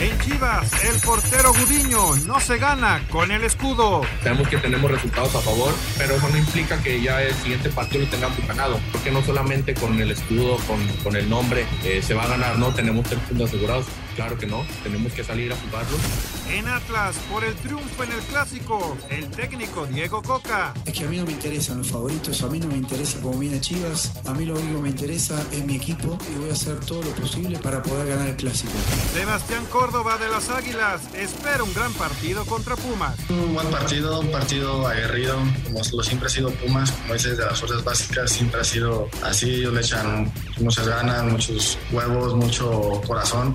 En Chivas, el portero Gudiño no se gana con el escudo. Sabemos que tenemos resultados a favor, pero eso no implica que ya el siguiente partido lo tengamos ganado, porque no solamente con el escudo, con, con el nombre eh, se va a ganar, no tenemos tres puntos asegurados, claro que no, tenemos que salir a jugarlo. En Atlas, por el triunfo en el clásico, el técnico Diego Coca. Es que a mí no me interesan los favoritos, a mí no me interesa cómo viene Chivas, a mí lo único que me interesa es mi equipo y voy a hacer todo lo posible para poder ganar el clásico. Sebastián Córdoba de las Águilas espera un gran partido contra Pumas. Un buen partido, un partido aguerrido, como lo siempre ha sido Pumas, como dices, de las fuerzas básicas, siempre ha sido así, ellos le echan muchas ganas, muchos huevos, mucho corazón.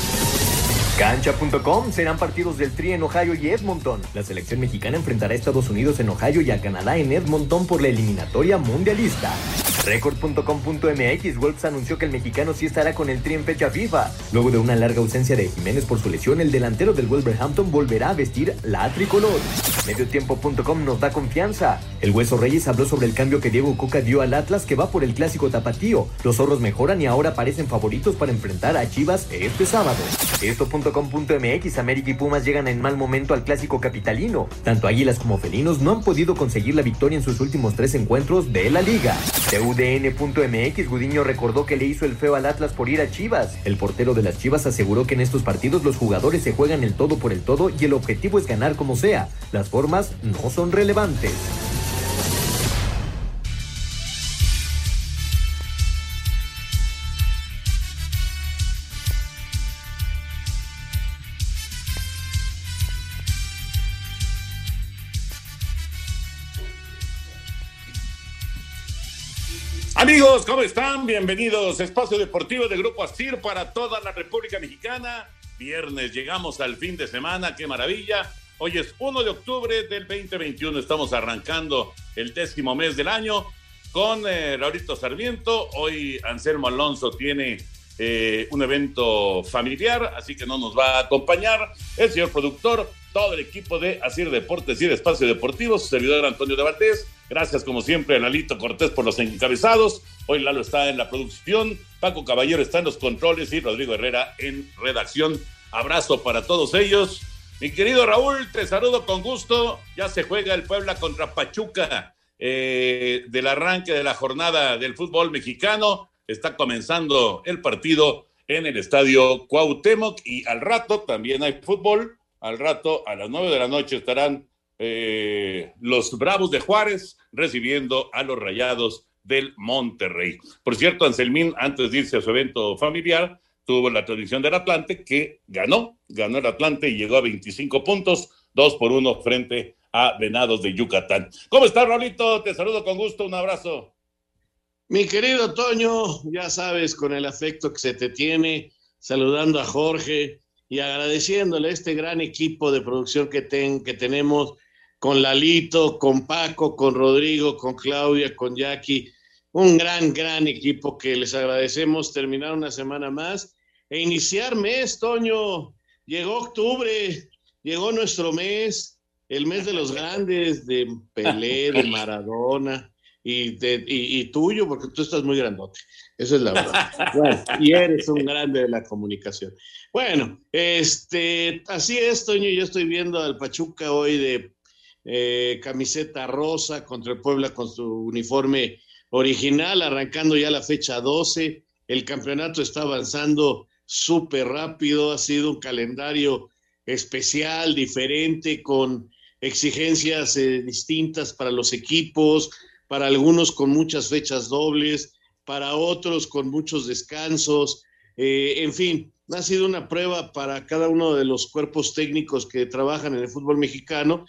Cancha.com serán partidos del Tri en Ohio y Edmonton. La selección mexicana enfrentará a Estados Unidos en Ohio y a Canadá en Edmonton por la eliminatoria mundialista. Record.com.mx Wolves anunció que el mexicano sí estará con el Tri en fecha FIFA. Luego de una larga ausencia de Jiménez por su lesión, el delantero del Wolverhampton volverá a vestir la tricolor. Mediotiempo.com nos da confianza. El Hueso Reyes habló sobre el cambio que Diego Coca dio al Atlas que va por el clásico tapatío. Los zorros mejoran y ahora parecen favoritos para enfrentar a Chivas este sábado. Esto.com.mx América y Pumas llegan en mal momento al clásico capitalino. Tanto Águilas como Felinos no han podido conseguir la victoria en sus últimos tres encuentros de la liga. UDN.mx, Gudiño recordó que le hizo el feo al Atlas por ir a Chivas. El portero de las Chivas aseguró que en estos partidos los jugadores se juegan el todo por el todo y el objetivo es ganar como sea. Las formas no son relevantes. Amigos, ¿cómo están? Bienvenidos a Espacio Deportivo de Grupo Asir para toda la República Mexicana. Viernes, llegamos al fin de semana, qué maravilla. Hoy es 1 de octubre del 2021, estamos arrancando el décimo mes del año con eh, Raurito Sarmiento. Hoy Anselmo Alonso tiene eh, un evento familiar, así que no nos va a acompañar. El señor productor todo el equipo de Asir Deportes y de Espacio Deportivo, su servidor Antonio de Valdés. Gracias, como siempre, a Lalito Cortés por los encabezados. Hoy Lalo está en la producción, Paco Caballero está en los controles y Rodrigo Herrera en redacción. Abrazo para todos ellos. Mi querido Raúl, te saludo con gusto. Ya se juega el Puebla contra Pachuca eh, del arranque de la jornada del fútbol mexicano. Está comenzando el partido en el estadio Cuauhtémoc y al rato también hay fútbol al rato, a las nueve de la noche, estarán eh, los Bravos de Juárez recibiendo a los Rayados del Monterrey. Por cierto, Anselmín, antes de irse a su evento familiar, tuvo la tradición del Atlante que ganó, ganó el Atlante y llegó a 25 puntos, dos por uno frente a Venados de Yucatán. ¿Cómo estás, Rolito? Te saludo con gusto, un abrazo. Mi querido Toño, ya sabes, con el afecto que se te tiene, saludando a Jorge, y agradeciéndole a este gran equipo de producción que, ten, que tenemos con Lalito, con Paco, con Rodrigo, con Claudia, con Jackie. Un gran, gran equipo que les agradecemos terminar una semana más e iniciar mes, Toño. Llegó octubre, llegó nuestro mes, el mes de los grandes, de Pelé, de Maradona, y, y, tuyo, porque tú estás muy grandote. Esa es la verdad. y eres un grande de la comunicación. Bueno, este, así es, Toño. Yo estoy viendo al Pachuca hoy de eh, camiseta rosa contra el Puebla con su uniforme original, arrancando ya la fecha 12. El campeonato está avanzando súper rápido, ha sido un calendario especial, diferente, con exigencias eh, distintas para los equipos, para algunos con muchas fechas dobles, para otros con muchos descansos, eh, en fin, ha sido una prueba para cada uno de los cuerpos técnicos que trabajan en el fútbol mexicano.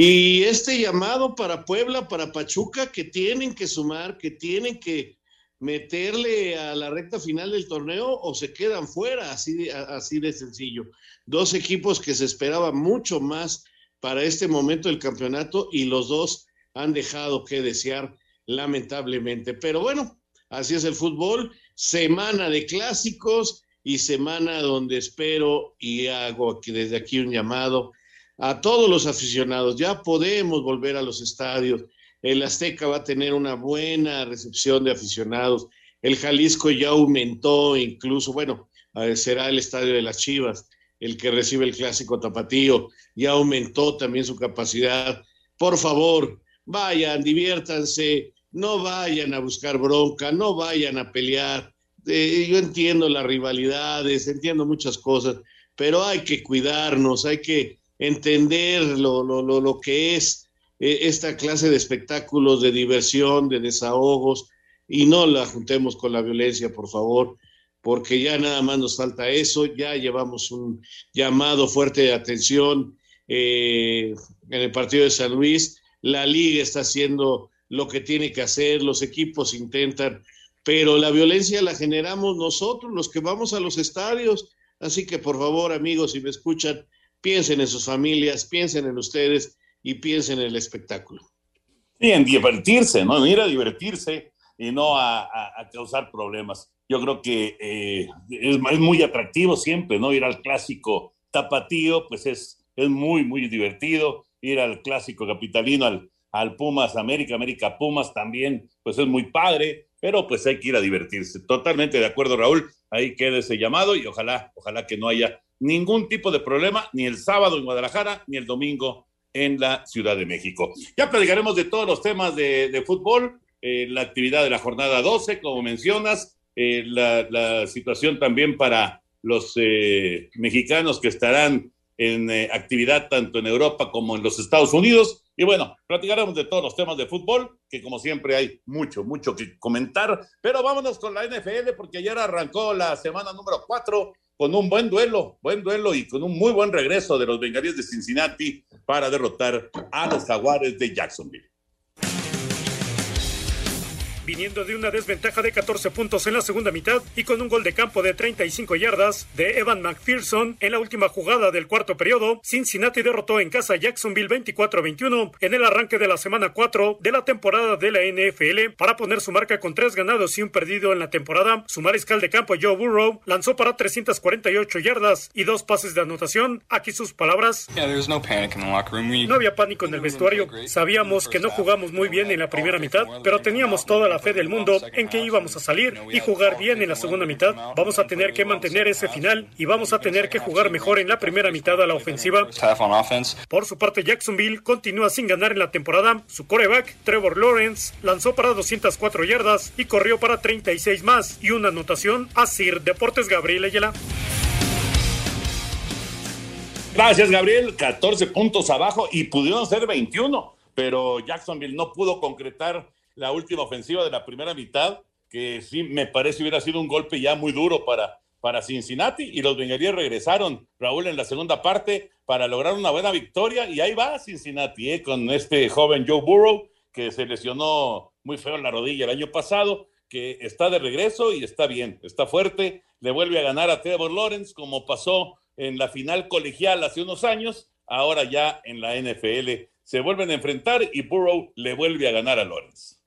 Y este llamado para Puebla, para Pachuca, que tienen que sumar, que tienen que meterle a la recta final del torneo o se quedan fuera, así, así de sencillo. Dos equipos que se esperaba mucho más para este momento del campeonato y los dos han dejado que desear lamentablemente. Pero bueno, así es el fútbol, semana de clásicos y semana donde espero y hago aquí, desde aquí un llamado a todos los aficionados. Ya podemos volver a los estadios. El Azteca va a tener una buena recepción de aficionados. El Jalisco ya aumentó incluso, bueno, será el estadio de las Chivas el que recibe el clásico tapatío. Ya aumentó también su capacidad. Por favor, vayan, diviértanse, no vayan a buscar bronca, no vayan a pelear. Eh, yo entiendo las rivalidades, entiendo muchas cosas, pero hay que cuidarnos, hay que entender lo, lo, lo, lo que es eh, esta clase de espectáculos, de diversión, de desahogos, y no la juntemos con la violencia, por favor, porque ya nada más nos falta eso, ya llevamos un llamado fuerte de atención eh, en el partido de San Luis, la liga está haciendo lo que tiene que hacer, los equipos intentan, pero la violencia la generamos nosotros, los que vamos a los estadios. Así que por favor, amigos, si me escuchan, piensen en sus familias, piensen en ustedes y piensen en el espectáculo. Y en divertirse, ¿no? Ir a divertirse y no a, causar problemas. Yo creo que eh, es, es, muy atractivo siempre, ¿no? Ir al clásico tapatío, pues es, es muy, muy divertido. Ir al clásico capitalino, al, al Pumas América, América Pumas también, pues es muy padre, pero pues hay que ir a divertirse. Totalmente de acuerdo, Raúl. Ahí queda ese llamado y ojalá, ojalá que no haya ningún tipo de problema, ni el sábado en Guadalajara, ni el domingo en la Ciudad de México. Ya platicaremos de todos los temas de, fútbol, eh, la actividad de la jornada 12, como mencionas, eh, la, situación también para los eh, mexicanos que estarán en actividad tanto en Europa como en los Estados Unidos y bueno, platicaremos de todos los temas de fútbol, que como siempre hay mucho, mucho que comentar. Pero vámonos con la NFL, porque ayer arrancó la semana número 4 con un buen duelo, buen duelo y con un muy buen regreso de los Bengalíes de Cincinnati para derrotar a los Jaguares de Jacksonville viniendo de una desventaja de 14 puntos en la segunda mitad y con un gol de campo de 35 yardas de Evan McPherson en la última jugada del cuarto periodo, Cincinnati derrotó en casa a Jacksonville 24-21 en el arranque de la semana 4 de la temporada de la NFL para poner su marca con tres ganados y un perdido en la temporada. Su mariscal de campo Joe Burrow lanzó para 348 yardas y dos pases de anotación. Aquí sus palabras. No había pánico en el vestuario. Sabíamos que no jugamos muy bien en la primera mitad, pero teníamos toda la fe del mundo en que íbamos a salir y jugar bien en la segunda mitad. Vamos a tener que mantener ese final y vamos a tener que jugar mejor en la primera mitad a la ofensiva. Por su parte, Jacksonville continúa sin ganar en la temporada. Su coreback, Trevor Lawrence, lanzó para 204 yardas y corrió para 36 más y una anotación a Sir Deportes Gabriel Ayala. Gracias, Gabriel. 14 puntos abajo y pudieron ser 21, pero Jacksonville no pudo concretar la última ofensiva de la primera mitad, que sí me parece hubiera sido un golpe ya muy duro para, para Cincinnati y los bengalíes regresaron, Raúl, en la segunda parte para lograr una buena victoria y ahí va Cincinnati ¿eh? con este joven Joe Burrow que se lesionó muy feo en la rodilla el año pasado, que está de regreso y está bien, está fuerte, le vuelve a ganar a Trevor Lawrence como pasó en la final colegial hace unos años, ahora ya en la NFL se vuelven a enfrentar y Burrow le vuelve a ganar a Lawrence.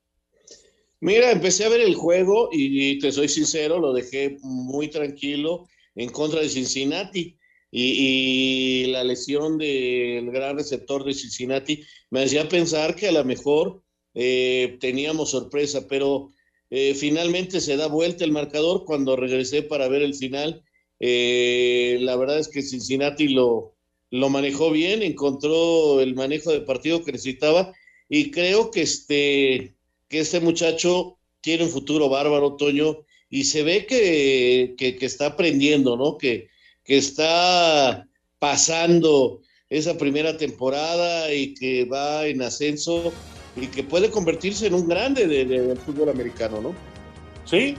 Mira, empecé a ver el juego y te soy sincero, lo dejé muy tranquilo en contra de Cincinnati. Y, la lesión del gran receptor de Cincinnati me hacía pensar que a lo mejor eh, teníamos sorpresa, pero eh, finalmente se da vuelta el marcador cuando regresé para ver el final. Eh, la verdad es que Cincinnati lo, lo manejó bien, encontró el manejo de partido que necesitaba y creo que este, que este muchacho tiene un futuro bárbaro, Toño, y se ve que, que, está aprendiendo, ¿no? Que, que está pasando esa primera temporada y que va en ascenso y que puede convertirse en un grande de, de, del fútbol americano, ¿no? Sí,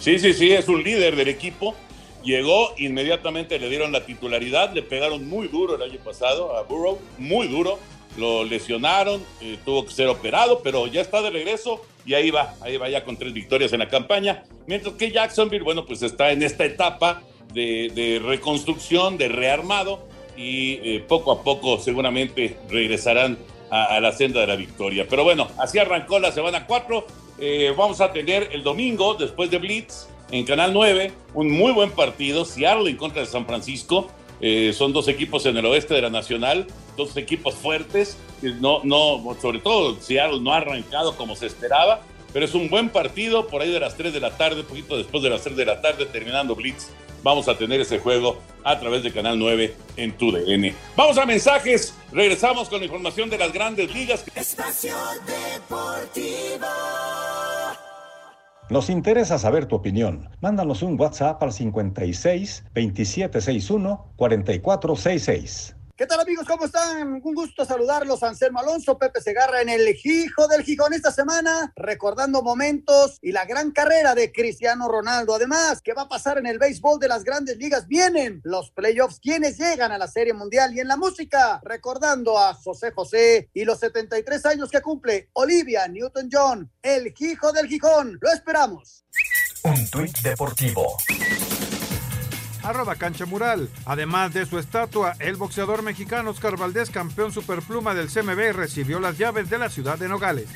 sí, sí, sí, es un líder del equipo. Llegó, inmediatamente le dieron la titularidad, le pegaron muy duro el año pasado a Burrow, muy duro, lo lesionaron, eh, tuvo que ser operado, pero ya está de regreso y ahí va, ahí va ya con tres victorias en la campaña. Mientras que Jacksonville, bueno, pues está en esta etapa de, reconstrucción, de rearmado y eh, poco a poco seguramente regresarán a, a, la senda de la victoria. Pero bueno, así arrancó la semana 4. Eh, vamos a tener el domingo, después de Blitz, en Canal 9, un muy buen partido, Seattle en contra de San Francisco. Eh, son dos equipos en el oeste de la Nacional, dos equipos fuertes. No, no, sobre todo Seattle no ha arrancado como se esperaba, pero es un buen partido por ahí de las 3 de la tarde, un poquito después de las 3 de la tarde, terminando Blitz. Vamos a tener ese juego a través de Canal 9 en TUDN. Vamos a mensajes, regresamos con la información de las grandes ligas. Espacio Deportivo. Nos interesa saber tu opinión. Mándanos un WhatsApp al 56 2761 4466. ¿Qué tal amigos? ¿Cómo están? Un gusto saludarlos. Anselmo Alonso, Pepe Segarra en el Hijo del Gijón esta semana, recordando momentos y la gran carrera de Cristiano Ronaldo. Además, ¿qué va a pasar en el béisbol de las grandes ligas? Vienen los playoffs, quienes llegan a la Serie Mundial y en la música, recordando a José José y los 73 años que cumple Olivia Newton-John, el Hijo del Gijón. Lo esperamos. Un tuit deportivo arroba cancha mural. Además de su estatua, el boxeador mexicano Oscar Valdés, campeón superpluma del CMB, recibió las llaves de la ciudad de Nogales.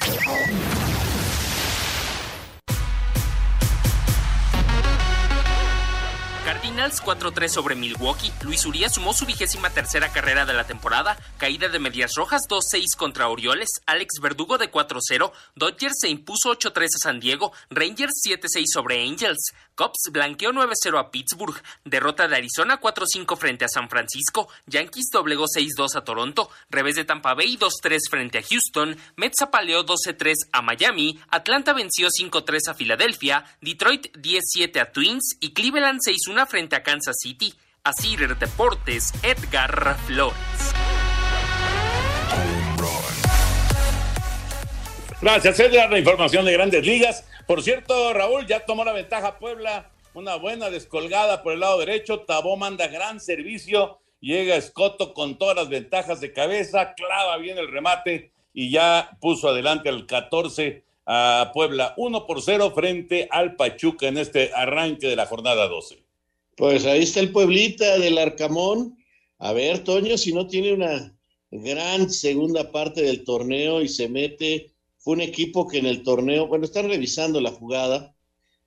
Cardinals 4-3 sobre Milwaukee. Luis Urias sumó su vigésima tercera carrera de la temporada. Caída de Medias Rojas 2-6 contra Orioles. Alex Verdugo de 4-0. Dodgers se impuso 8-3 a San Diego. Rangers 7-6 sobre Angels. Cubs blanqueó 9-0 a Pittsburgh. Derrota de Arizona 4-5 frente a San Francisco. Yankees doblegó 6-2 a Toronto. Revés de Tampa Bay 2-3 frente a Houston. Mets apaleó 12-3 a Miami. Atlanta venció 5-3 a Filadelfia. Detroit 10-7 a Twins. Y Cleveland 6-1 frente a Kansas City. A Cider Deportes, Edgar Flores. Gracias, Edgar. La información de grandes ligas. Por cierto, Raúl, ya tomó la ventaja Puebla. Una buena descolgada por el lado derecho. Tabó manda gran servicio. Llega Escoto con todas las ventajas de cabeza. Clava bien el remate y ya puso adelante al 14 a Puebla. 1 por 0 frente al Pachuca en este arranque de la jornada 12. Pues ahí está el Pueblita del Arcamón. A ver, Toño, si no tiene una gran segunda parte del torneo y se mete, fue un equipo que en el torneo, bueno, están revisando la jugada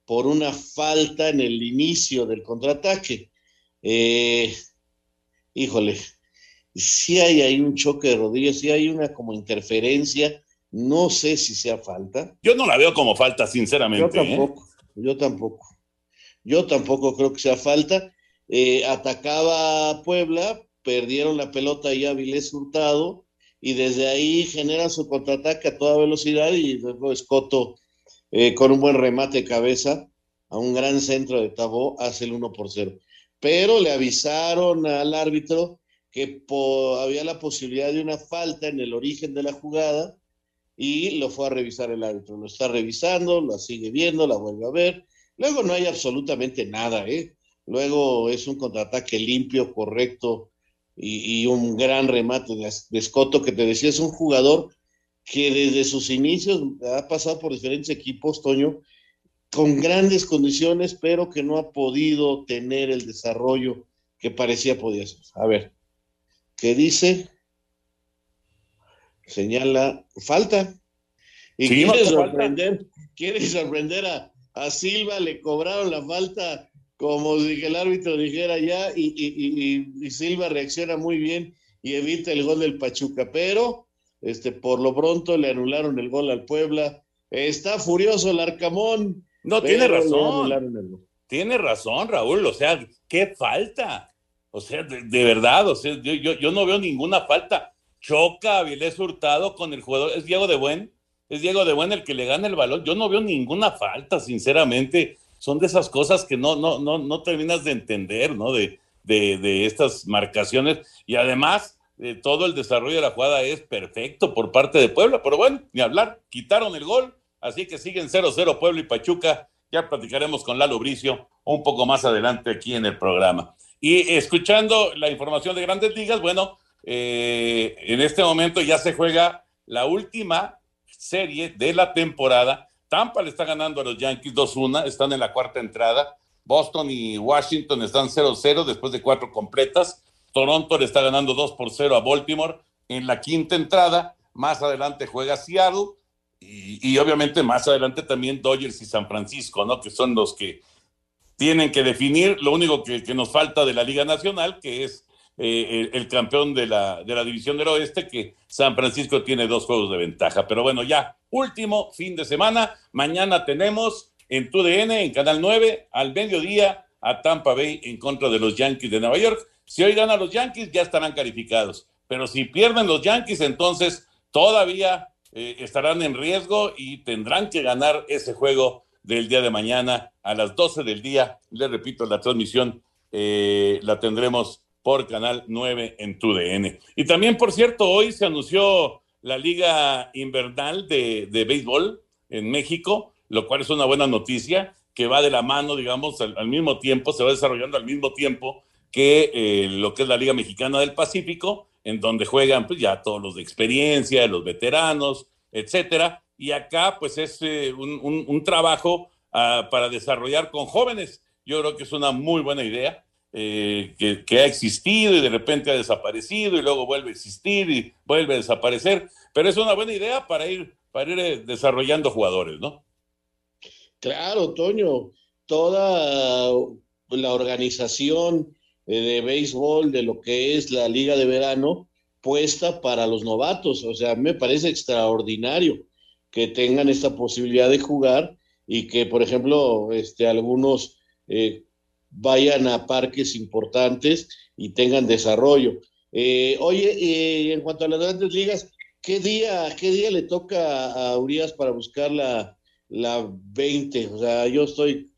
por una falta en el inicio del contraataque. Eh, híjole, si hay ahí un choque de rodillas, si hay una como interferencia, no sé si sea falta. Yo no la veo como falta, sinceramente. Yo tampoco, ¿eh? yo tampoco. Yo tampoco creo que sea falta. Eh, atacaba a Puebla, perdieron la pelota y Avilés Hurtado, y desde ahí generan su contraataque a toda velocidad y luego Escoto eh, con un buen remate de cabeza a un gran centro de Tabó hace el 1 por 0. Pero le avisaron al árbitro que había la posibilidad de una falta en el origen de la jugada y lo fue a revisar el árbitro. Lo está revisando, la sigue viendo, la vuelve a ver Luego no hay absolutamente nada, ¿eh? Luego es un contraataque limpio, correcto y, y un gran remate de, de Escoto que te decía, es un jugador que desde sus inicios ha pasado por diferentes equipos, Toño, con grandes condiciones, pero que no ha podido tener el desarrollo que parecía podía ser. A ver, ¿qué dice? Señala, falta. Y Sí, quiere, sorprender, quiere sorprender a, a Silva, le cobraron la falta como si el árbitro dijera ya, y, y- y- y Silva reacciona muy bien y evita el gol del Pachuca, pero Este, por lo pronto le anularon el gol al Puebla. Está furioso el Arcamón. No, tiene razón. Tiene razón, Raúl. O sea, ¿qué falta? O sea, de, verdad, o sea, yo, yo, yo, no veo ninguna falta. Choca a Vilés Hurtado con el jugador. Es Diego de Buen. Es Diego de Buen el que le gana el balón. Yo no veo ninguna falta, sinceramente. Son de esas cosas que no, no, no, no terminas de entender, ¿no? De, de, de estas marcaciones. Y además, eh, todo el desarrollo de la jugada es perfecto por parte de Puebla. Pero bueno, ni hablar. Quitaron el gol Así que siguen 0-0 Pueblo y Pachuca. Ya platicaremos con Lalo Bricio un poco más adelante aquí en el programa. Y escuchando la información de Grandes Ligas, bueno, eh, en este momento ya se juega la última serie de la temporada. Tampa le está ganando a los Yankees 2-1, están en la cuarta entrada. Boston y Washington están 0-0 después de cuatro completas. Toronto le está ganando 2 por 0 a Baltimore en la quinta entrada. Más adelante juega Seattle y, obviamente más adelante también Dodgers y San Francisco, ¿no? Que son los que tienen que definir lo único que, nos falta de la Liga Nacional, que es eh, el, campeón de la, de la División del Oeste, que San Francisco tiene dos juegos de ventaja. Pero bueno, ya, último fin de semana. Mañana tenemos en TUDN, en Canal 9, al mediodía, a Tampa Bay en contra de los Yankees de Nueva York. Si hoy ganan los Yankees, ya estarán calificados. Pero si pierden los Yankees, entonces todavía eh, estarán en riesgo y tendrán que ganar ese juego del día de mañana a las 12 del día. Les repito, la transmisión eh, la tendremos por Canal 9 en TUDN. Y también, por cierto, hoy se anunció la Liga Invernal de, de Béisbol en México, lo cual es una buena noticia, que va de la mano, digamos, al, mismo tiempo, se va desarrollando al mismo tiempo que eh, lo que es la Liga Mexicana del Pacífico en donde juegan pues ya todos los de experiencia, los veteranos, etcétera. Y acá pues es eh, un, trabajo ah, para desarrollar con jóvenes. Yo creo que es una muy buena idea. Eh, que, ha existido y de repente ha desaparecido y luego vuelve a existir y vuelve a desaparecer, pero es una buena idea para ir, para ir eh, desarrollando jugadores, ¿no? Claro, Toño, toda la organización eh, de béisbol, de lo que es la liga de verano, puesta para los novatos. O sea, me parece extraordinario que tengan esta posibilidad de jugar y que, por ejemplo, este, algunos vayan a parques importantes y tengan desarrollo. Eh, oye, en cuanto a las grandes ligas, ¿qué día, qué día le toca a Urias para buscar la, la 20? O sea, yo estoy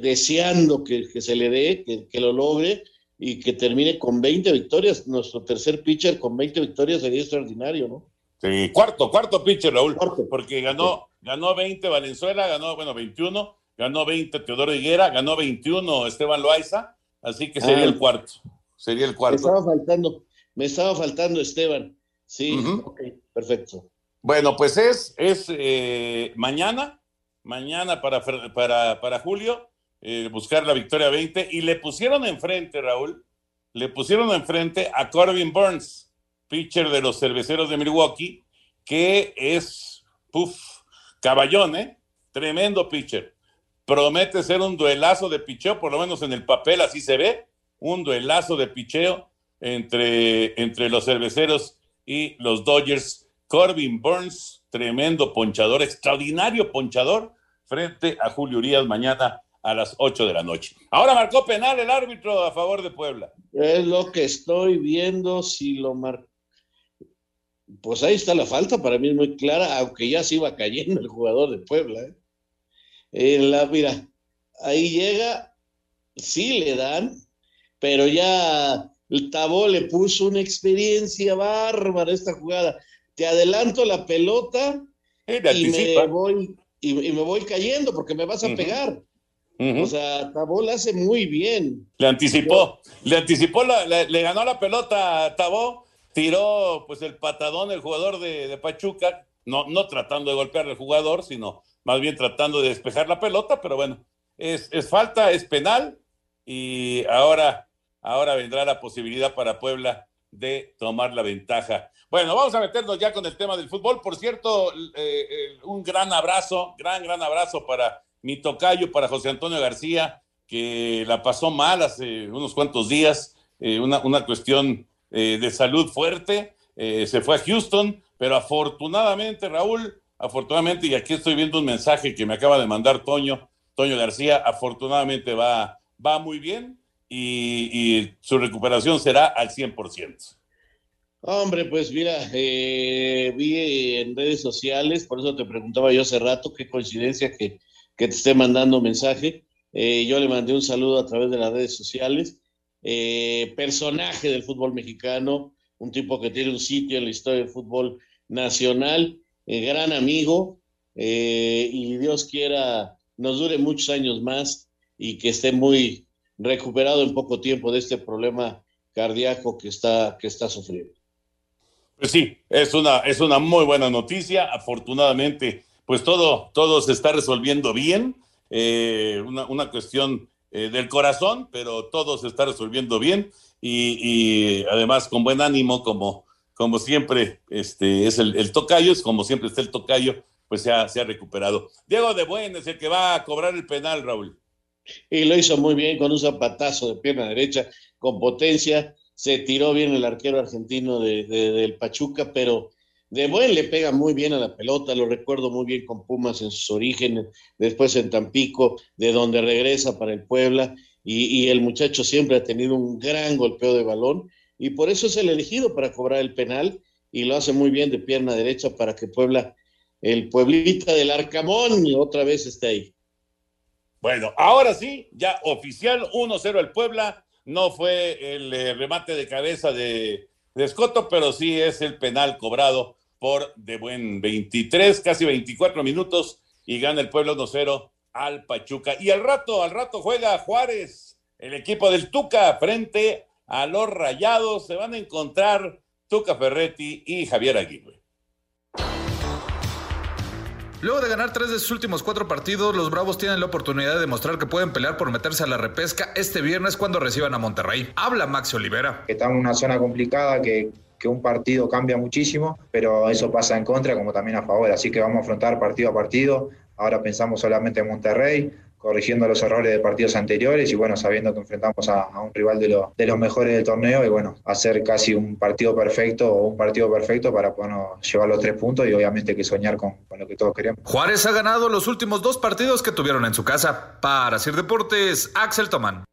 deseando que, se le dé, que, lo logre y que termine con 20 victorias. Nuestro tercer pitcher con 20 victorias sería extraordinario, ¿no? Sí, cuarto, cuarto pitcher, Raúl, porque ganó, ganó 20 Valenzuela, ganó, bueno, 21, ganó 20 Teodoro Higuera, ganó 21 Esteban Loaiza, así que sería ah. el cuarto, sería el cuarto. Me estaba faltando, me estaba faltando Esteban, sí, perfecto. Bueno, pues es, es eh, mañana, mañana para, para, para Julio, eh, buscar la victoria 20, y le pusieron enfrente, Raúl, le pusieron enfrente a Corbin Burns, pitcher de los cerveceros de Milwaukee, que es, puff, caballón, ¿eh? Tremendo pitcher. Promete ser un duelazo de picheo, por lo menos en el papel así se ve, un duelazo de picheo entre, entre los cerveceros y los Dodgers. Corbin Burns tremendo ponchador, extraordinario ponchador, frente a Julio Urias mañana a las 8 de la noche. Ahora marcó penal el árbitro a favor de Puebla. Es lo que estoy viendo, si lo marcó. Pues ahí está la falta, para mí es muy clara, aunque ya se iba cayendo el jugador de Puebla. ¿eh? En la, mira, ahí llega, sí le dan, pero ya el Tabó le puso una experiencia bárbara esta jugada te adelanto la pelota y, me voy, y, me voy cayendo porque me vas a pegar. O sea, Tabó la hace muy bien. Le anticipó, le anticipó, le, ganó la pelota a Tabó, tiró pues el patadón el jugador de, Pachuca, no, no tratando de golpear al jugador, sino más bien tratando de despejar la pelota, pero bueno, es, es falta, es penal y ahora, ahora vendrá la posibilidad para Puebla de tomar la ventaja. Bueno, vamos a meternos ya con el tema del fútbol. Por cierto, eh, eh, un gran abrazo, gran, gran abrazo para mi tocayo, para José Antonio García, que la pasó mal hace unos cuantos días, eh, una, una, cuestión de salud fuerte. se fue a Houston, pero afortunadamente, Raúl, afortunadamente, y aquí estoy viendo un mensaje que me acaba de mandar Toño, Toño García, afortunadamente va, va muy bien y, su recuperación será al 100%. Hombre, pues mira, eh, vi en redes sociales, por eso te preguntaba yo hace rato, qué coincidencia que, que te esté mandando mensaje. Eh, yo le mandé un saludo a través de las redes sociales. Eh, personaje del fútbol mexicano, un tipo que tiene un sitio en la historia del fútbol nacional, gran amigo, y Dios quiera nos dure muchos años más y que esté muy recuperado en poco tiempo de este problema cardíaco que está, que está sufriendo. Pues sí, es una, es una muy buena noticia. Afortunadamente, pues todo, todo se está resolviendo bien. Eh, una, una, cuestión eh, del corazón, pero todo se está resolviendo bien y además con buen ánimo, como, como siempre este, es el, tocayo, es como siempre está el tocayo, pues se ha, se ha recuperado. Diego de Buen es el que va a cobrar el penal, Raúl. Y lo hizo muy bien con un zapatazo de pierna derecha, con potencia se tiró bien el arquero argentino de, de, del Pachuca, pero de buen le pega muy bien a la pelota, lo recuerdo muy bien con Pumas en sus orígenes, después en Tampico, de donde regresa para el Puebla, y, y, el muchacho siempre ha tenido un gran golpeo de balón, y por eso es el elegido para cobrar el penal, y lo hace muy bien de pierna derecha para que Puebla, el Pueblita del Arcamón, otra vez esté ahí. Bueno, ahora sí, ya oficial 1-0 el Puebla, no fue el eh, remate de cabeza de, Escoto, pero sí es el penal cobrado por de buen 23, casi 24 minutos y gana el pueblo 1-0 al Pachuca. Y al rato, al rato juega Juárez, el equipo del Tuca frente a los Rayados. Se van a encontrar Tuca Ferretti y Javier Aguirre. Luego de ganar tres de sus últimos cuatro partidos, los Bravos tienen la oportunidad de demostrar que pueden pelear por meterse a la repesca este viernes cuando reciban a Monterrey. Habla Maxi Olivera. Estamos en una zona complicada que, que un partido cambia muchísimo, pero eso pasa en contra como también a favor. Así que vamos a afrontar partido a partido. Ahora pensamos solamente en Monterrey, corrigiendo los errores de partidos anteriores y bueno, sabiendo que enfrentamos a, un rival de, lo, de, los mejores del torneo y bueno, hacer casi un partido perfecto o un partido perfecto para llevar los tres puntos y obviamente que soñar con, con, lo que todos queremos. Juárez ha ganado los últimos dos partidos que tuvieron en su casa. Para Sir Deportes, Axel Tomán.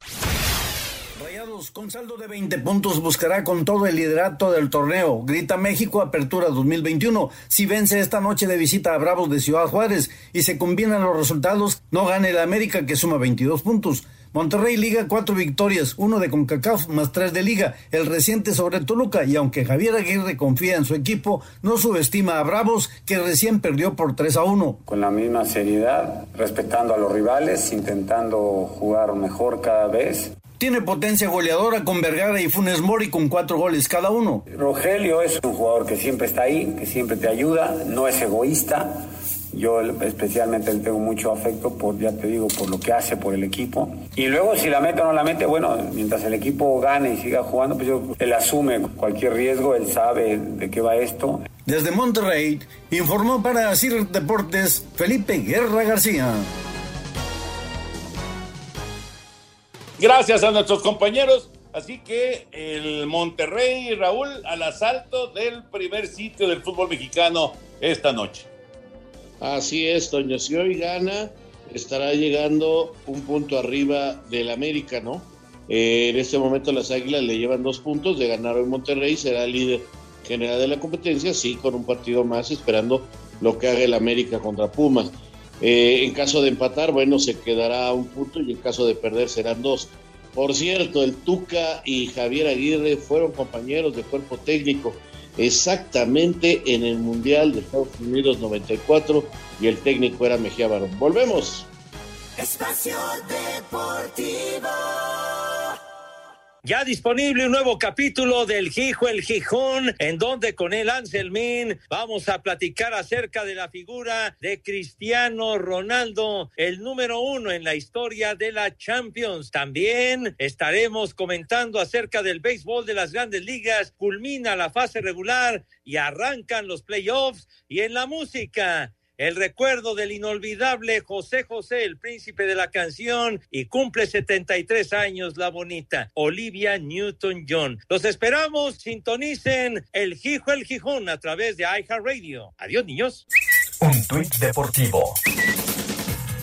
Con saldo de 20 puntos buscará con todo el liderato del torneo. Grita México Apertura 2021. Si vence esta noche de visita a Bravos de Ciudad Juárez y se combinan los resultados, no gane el América que suma 22 puntos. Monterrey Liga cuatro victorias, uno de CONCACAF más tres de Liga, el reciente sobre Toluca y aunque Javier Aguirre confía en su equipo, no subestima a Bravos que recién perdió por 3 a 1. Con la misma seriedad, respetando a los rivales, intentando jugar mejor cada vez. Tiene potencia goleadora con Vergara y Funes Mori con cuatro goles cada uno. Rogelio es un jugador que siempre está ahí, que siempre te ayuda, no es egoísta. Yo especialmente le tengo mucho afecto por, ya te digo, por lo que hace por el equipo. Y luego si la mete o no la mete, bueno, mientras el equipo gane y siga jugando, pues yo, él asume cualquier riesgo, él sabe de qué va esto. Desde Monterrey, informó para CIR Deportes Felipe Guerra García. Gracias a nuestros compañeros. Así que el Monterrey, Raúl, al asalto del primer sitio del fútbol mexicano esta noche. Así es, Toño. Si hoy gana, estará llegando un punto arriba del América, ¿no? Eh, en este momento las Águilas le llevan dos puntos de ganar hoy Monterrey, será líder general de la competencia, sí, con un partido más, esperando lo que haga el América contra Pumas. Eh, en caso de empatar, bueno, se quedará un punto y en caso de perder serán dos. Por cierto, el Tuca y Javier Aguirre fueron compañeros de cuerpo técnico exactamente en el Mundial de Estados Unidos 94 y el técnico era Mejía Barón. Volvemos. Espacio Deportivo. Ya disponible un nuevo capítulo del Gijo el Gijón, en donde con el Anselmín vamos a platicar acerca de la figura de Cristiano Ronaldo, el número uno en la historia de la Champions. También estaremos comentando acerca del béisbol de las grandes ligas. Culmina la fase regular y arrancan los playoffs. Y en la música, el recuerdo del inolvidable José José, el príncipe de la canción, y cumple 73 años la bonita Olivia Newton-John. Los esperamos, sintonicen el Gijo el Gijón a través de iHeartRadio. Adiós, niños. Un tuit deportivo.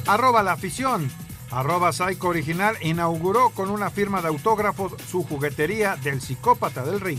Arroba la afición. Arroba Psycho Original inauguró con una firma de autógrafos su juguetería del psicópata del ring.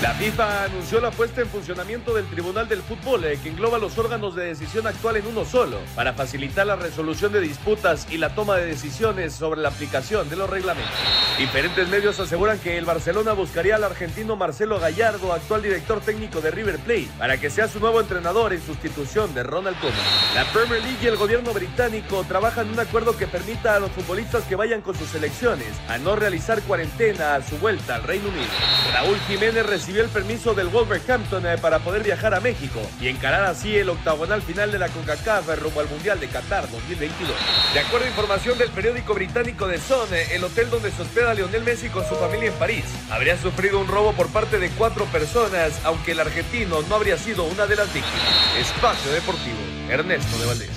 La FIFA anunció la puesta en funcionamiento del Tribunal del Fútbol, eh, que engloba los órganos de decisión actual en uno solo, para facilitar la resolución de disputas y la toma de decisiones sobre la aplicación de los reglamentos. Diferentes medios aseguran que el Barcelona buscaría al argentino Marcelo Gallardo, actual director técnico de River Plate, para que sea su nuevo entrenador en sustitución de Ronald Koeman. La Premier League y el gobierno británico trabajan un acuerdo que permita a los futbolistas que vayan con sus selecciones a no realizar cuarentena a su vuelta al Reino Unido. Raúl Jiménez recibió el permiso del Wolverhampton eh, para poder viajar a México y encarar así el octagonal final de la CONCACAF rumbo al Mundial de Qatar 2022. De acuerdo a información del periódico británico The Sun, eh, el hotel donde se hospeda Lionel Messi con su familia en París habría sufrido un robo por parte de cuatro personas, aunque el argentino no habría sido una de las víctimas. Espacio Deportivo, Ernesto de Valdés.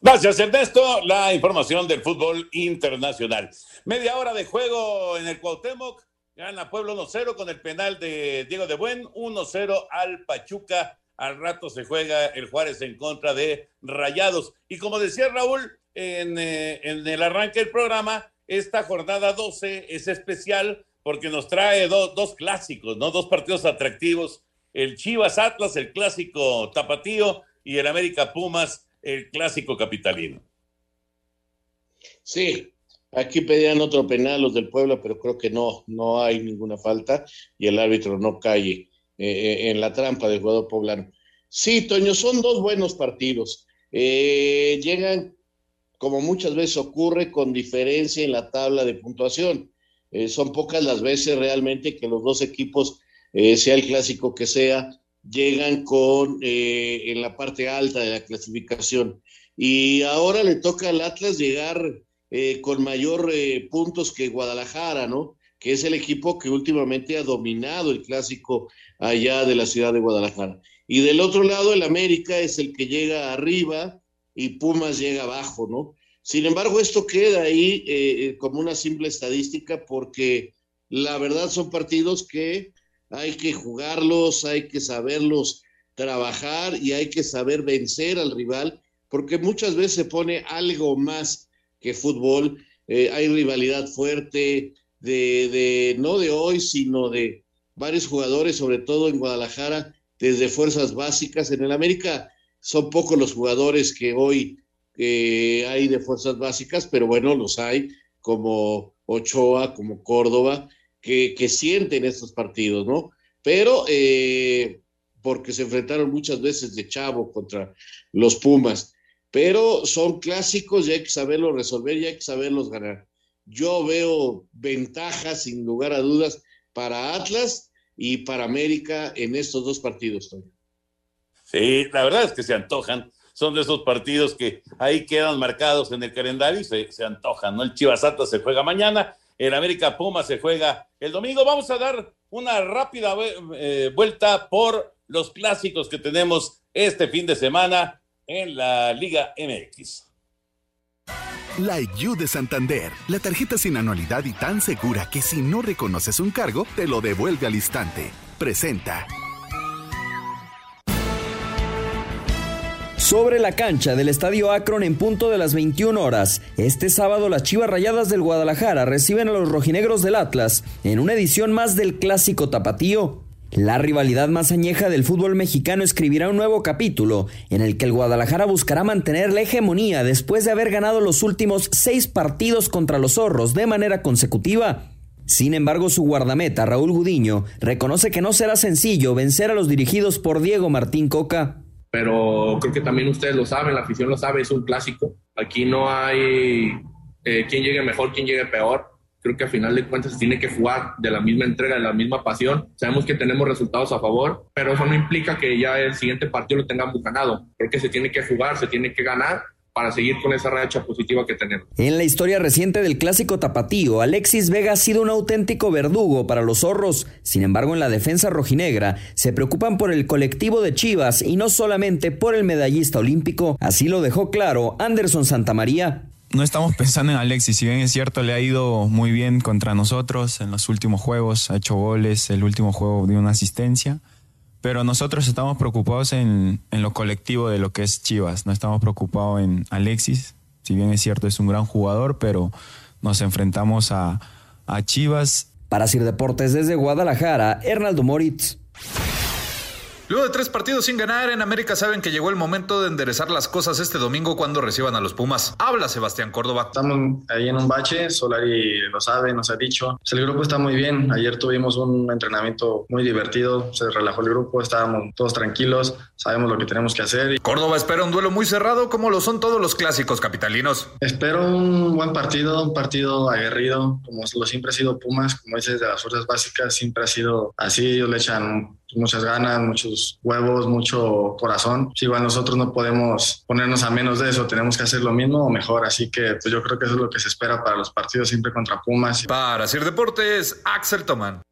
Gracias, Ernesto. La información del fútbol internacional. Media hora de juego en el Cuauhtémoc. Gana Pueblo 1-0 con el penal de Diego de Buen, 1-0 al Pachuca. Al rato se juega el Juárez en contra de Rayados. Y como decía Raúl en, eh, en el arranque del programa, esta jornada 12 es especial porque nos trae dos clásicos, ¿no? Dos partidos atractivos. El Chivas Atlas, el clásico tapatío, y el América Pumas, el clásico capitalino. Sí, Aquí pedían otro penal los del pueblo, pero creo que no, no hay ninguna falta y el árbitro no cae eh, eh, en la trampa del jugador poblano. Sí, Toño, son dos buenos partidos. Eh, llegan, como muchas veces ocurre, con diferencia en la tabla de puntuación. son pocas las veces realmente que los dos equipos, sea el clásico que sea, llegan con en la parte alta de la clasificación. Y ahora le toca al Atlas llegar eh, con mayor eh, puntos que Guadalajara, ¿no? Que es el equipo que últimamente ha dominado el clásico allá de la ciudad de Guadalajara. Y del otro lado, el América es el que llega arriba y Pumas llega abajo, ¿no? Sin embargo, esto queda ahí eh, como una simple estadística porque la verdad son partidos que hay que jugarlos, hay que saberlos trabajar y hay que saber vencer al rival, porque muchas veces se pone algo más que fútbol. Eh, hay rivalidad fuerte de, de, no de hoy, sino de varios jugadores, sobre todo en Guadalajara, desde fuerzas básicas. En el América son pocos los jugadores que hoy hay de fuerzas básicas, pero bueno, los hay, como Ochoa, como Córdoba, que, que sienten estos partidos, ¿no? Pero eh, porque se enfrentaron muchas veces de chavo contra los Pumas pero son clásicos y hay que saberlos resolver y hay que saberlos ganar. Yo veo ventajas, sin lugar a dudas, para Atlas y para América en estos dos partidos, Tony. Sí, la verdad es que se antojan. Son de esos partidos que ahí quedan marcados en el calendario y se, se antojan, ¿no? El Chivas Atlas se juega mañana, el América Puma se juega el domingo. Vamos a dar una rápida eh, vuelta por los clásicos que tenemos este fin de semana en la Liga MX. La IU de Santander, la tarjeta sin anualidad y tan segura que si no reconoces un cargo, te lo devuelve al instante. Presenta. Sobre la cancha del Estadio Akron en punto de las 21 horas, este sábado las Chivas Rayadas del Guadalajara reciben a los rojinegros del Atlas en una edición más del clásico tapatío. La rivalidad más añeja del fútbol mexicano escribirá un nuevo capítulo en el que el Guadalajara buscará mantener la hegemonía después de haber ganado los últimos seis partidos contra los zorros de manera consecutiva. Sin embargo, su guardameta, Raúl Gudiño, reconoce que no será sencillo vencer a los dirigidos por Diego Martín Coca. Pero creo que también ustedes lo saben, la afición lo sabe, es un clásico. Aquí no hay eh, quien llegue mejor, quien llegue peor creo que a final de cuentas se tiene que jugar de la misma entrega, de la misma pasión. Sabemos que tenemos resultados a favor, pero eso no implica que ya el siguiente partido lo tengamos ganado. Creo que se tiene que jugar, se tiene que ganar, para seguir con esa racha positiva que tenemos. En la historia reciente del clásico tapatío, Alexis Vega ha sido un auténtico verdugo para los zorros. Sin embargo, en la defensa rojinegra se preocupan por el colectivo de Chivas y no solamente por el medallista olímpico. Así lo dejó claro Anderson Santamaría no estamos pensando en Alexis, si bien es cierto le ha ido muy bien contra nosotros en los últimos juegos, ha hecho goles, el último juego dio una asistencia, pero nosotros estamos preocupados en, en lo colectivo de lo que es Chivas, no estamos preocupados en Alexis, si bien es cierto es un gran jugador, pero nos enfrentamos a, a Chivas. Para Sir Deportes desde Guadalajara, Hernaldo Moritz. Luego de tres partidos sin ganar, en América saben que llegó el momento de enderezar las cosas este domingo cuando reciban a los Pumas. Habla Sebastián Córdoba. Estamos ahí en un bache, Solari lo sabe, nos ha dicho. Pues el grupo está muy bien. Ayer tuvimos un entrenamiento muy divertido, se relajó el grupo, estábamos todos tranquilos, sabemos lo que tenemos que hacer. Córdoba espera un duelo muy cerrado como lo son todos los clásicos capitalinos. Espero un buen partido, un partido aguerrido, como lo siempre ha sido Pumas, como dices, de las fuerzas básicas, siempre ha sido así, ellos le echan muchas ganas, muchos huevos, mucho corazón. Si igual nosotros no podemos ponernos a menos de eso, tenemos que hacer lo mismo o mejor. Así que pues yo creo que eso es lo que se espera para los partidos siempre contra Pumas. Para hacer deportes, Axel Tomán.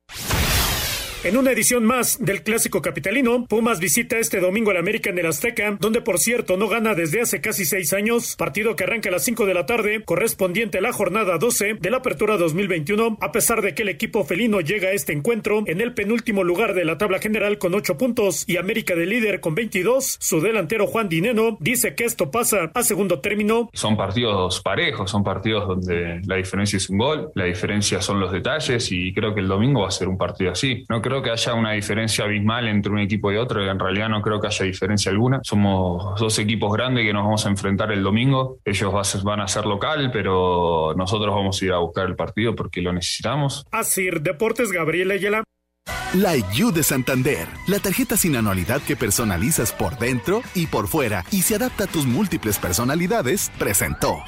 En una edición más del clásico capitalino, Pumas visita este domingo al América en el Azteca, donde por cierto no gana desde hace casi seis años, partido que arranca a las 5 de la tarde, correspondiente a la jornada 12 de la apertura 2021, a pesar de que el equipo felino llega a este encuentro en el penúltimo lugar de la tabla general con 8 puntos y América de líder con 22, su delantero Juan Dineno dice que esto pasa a segundo término. Son partidos parejos, son partidos donde la diferencia es un gol, la diferencia son los detalles y creo que el domingo va a ser un partido así. No creo que haya una diferencia abismal entre un equipo y otro, en realidad no creo que haya diferencia alguna. Somos dos equipos grandes que nos vamos a enfrentar el domingo. Ellos van a ser local, pero nosotros vamos a ir a buscar el partido porque lo necesitamos. Así, Deportes Gabriel Ayala. La IU de Santander, la tarjeta sin anualidad que personalizas por dentro y por fuera y se adapta a tus múltiples personalidades, presentó.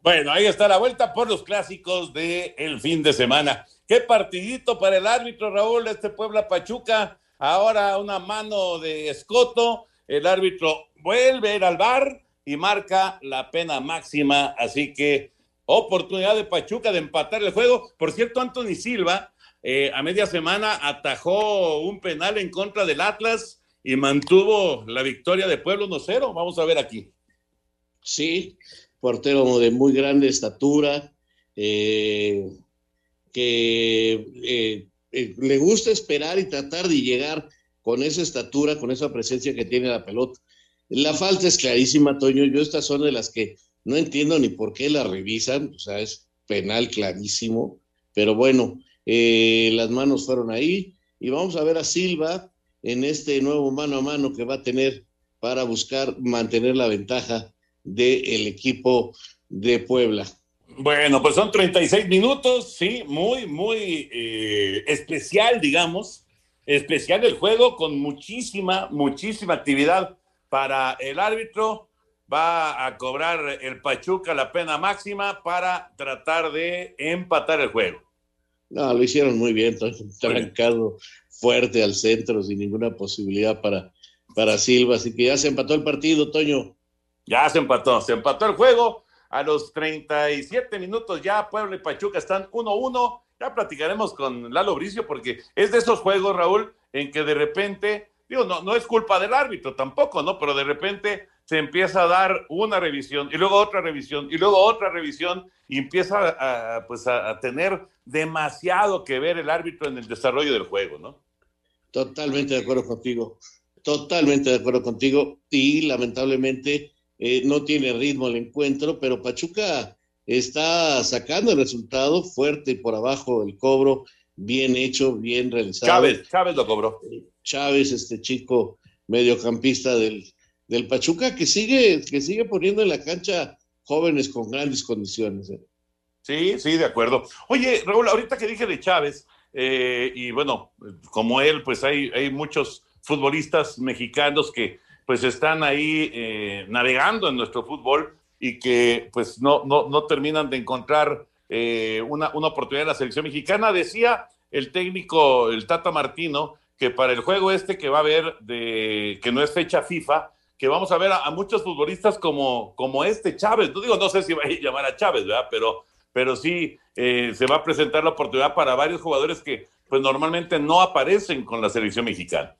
Bueno, ahí está la vuelta por los clásicos del el fin de semana. Qué partidito para el árbitro Raúl este Puebla Pachuca. Ahora una mano de Escoto. El árbitro vuelve a ir al bar y marca la pena máxima. Así que oportunidad de Pachuca de empatar el juego. Por cierto, Anthony Silva eh, a media semana atajó un penal en contra del Atlas y mantuvo la victoria de Puebla 1-0. Vamos a ver aquí. Sí, portero de muy grande estatura. Eh, que eh, eh, le gusta esperar y tratar de llegar con esa estatura, con esa presencia que tiene la pelota. La falta es clarísima, Toño. Yo estas son de las que no entiendo ni por qué la revisan, o sea, es penal clarísimo, pero bueno, eh, las manos fueron ahí y vamos a ver a Silva en este nuevo mano a mano que va a tener para buscar mantener la ventaja del equipo de Puebla. Bueno, pues son 36 minutos, sí, muy, muy eh, especial, digamos, especial el juego con muchísima, muchísima actividad para el árbitro. Va a cobrar el Pachuca la pena máxima para tratar de empatar el juego. No, lo hicieron muy bien, trancado fuerte al centro sin ninguna posibilidad para, para Silva, así que ya se empató el partido, Toño. Ya se empató, se empató el juego a los 37 minutos ya Puebla y Pachuca están 1-1. Ya platicaremos con Lalo Bricio porque es de esos juegos, Raúl, en que de repente, digo, no, no es culpa del árbitro tampoco, ¿no? Pero de repente se empieza a dar una revisión y luego otra revisión y luego otra revisión y empieza a, pues a, tener demasiado que ver el árbitro en el desarrollo del juego, ¿no? Totalmente de acuerdo contigo, totalmente de acuerdo contigo y lamentablemente eh, no tiene ritmo el encuentro, pero Pachuca está sacando el resultado fuerte y por abajo el cobro, bien hecho, bien realizado. Chávez, Chávez lo cobró. Chávez, este chico mediocampista del, del Pachuca, que sigue, que sigue poniendo en la cancha jóvenes con grandes condiciones. ¿eh? Sí, sí, de acuerdo. Oye, Raúl, ahorita que dije de Chávez, eh, y bueno, como él, pues hay, hay muchos futbolistas mexicanos que pues están ahí eh, navegando en nuestro fútbol y que pues no, no, no terminan de encontrar eh, una, una oportunidad en la selección mexicana. Decía el técnico, el Tata Martino, que para el juego este que va a haber, de, que no es fecha FIFA, que vamos a ver a, muchos futbolistas como, como este Chávez. No digo, no sé si va a llamar a Chávez, ¿verdad? Pero, pero sí eh, se va a presentar la oportunidad para varios jugadores que pues normalmente no aparecen con la selección mexicana.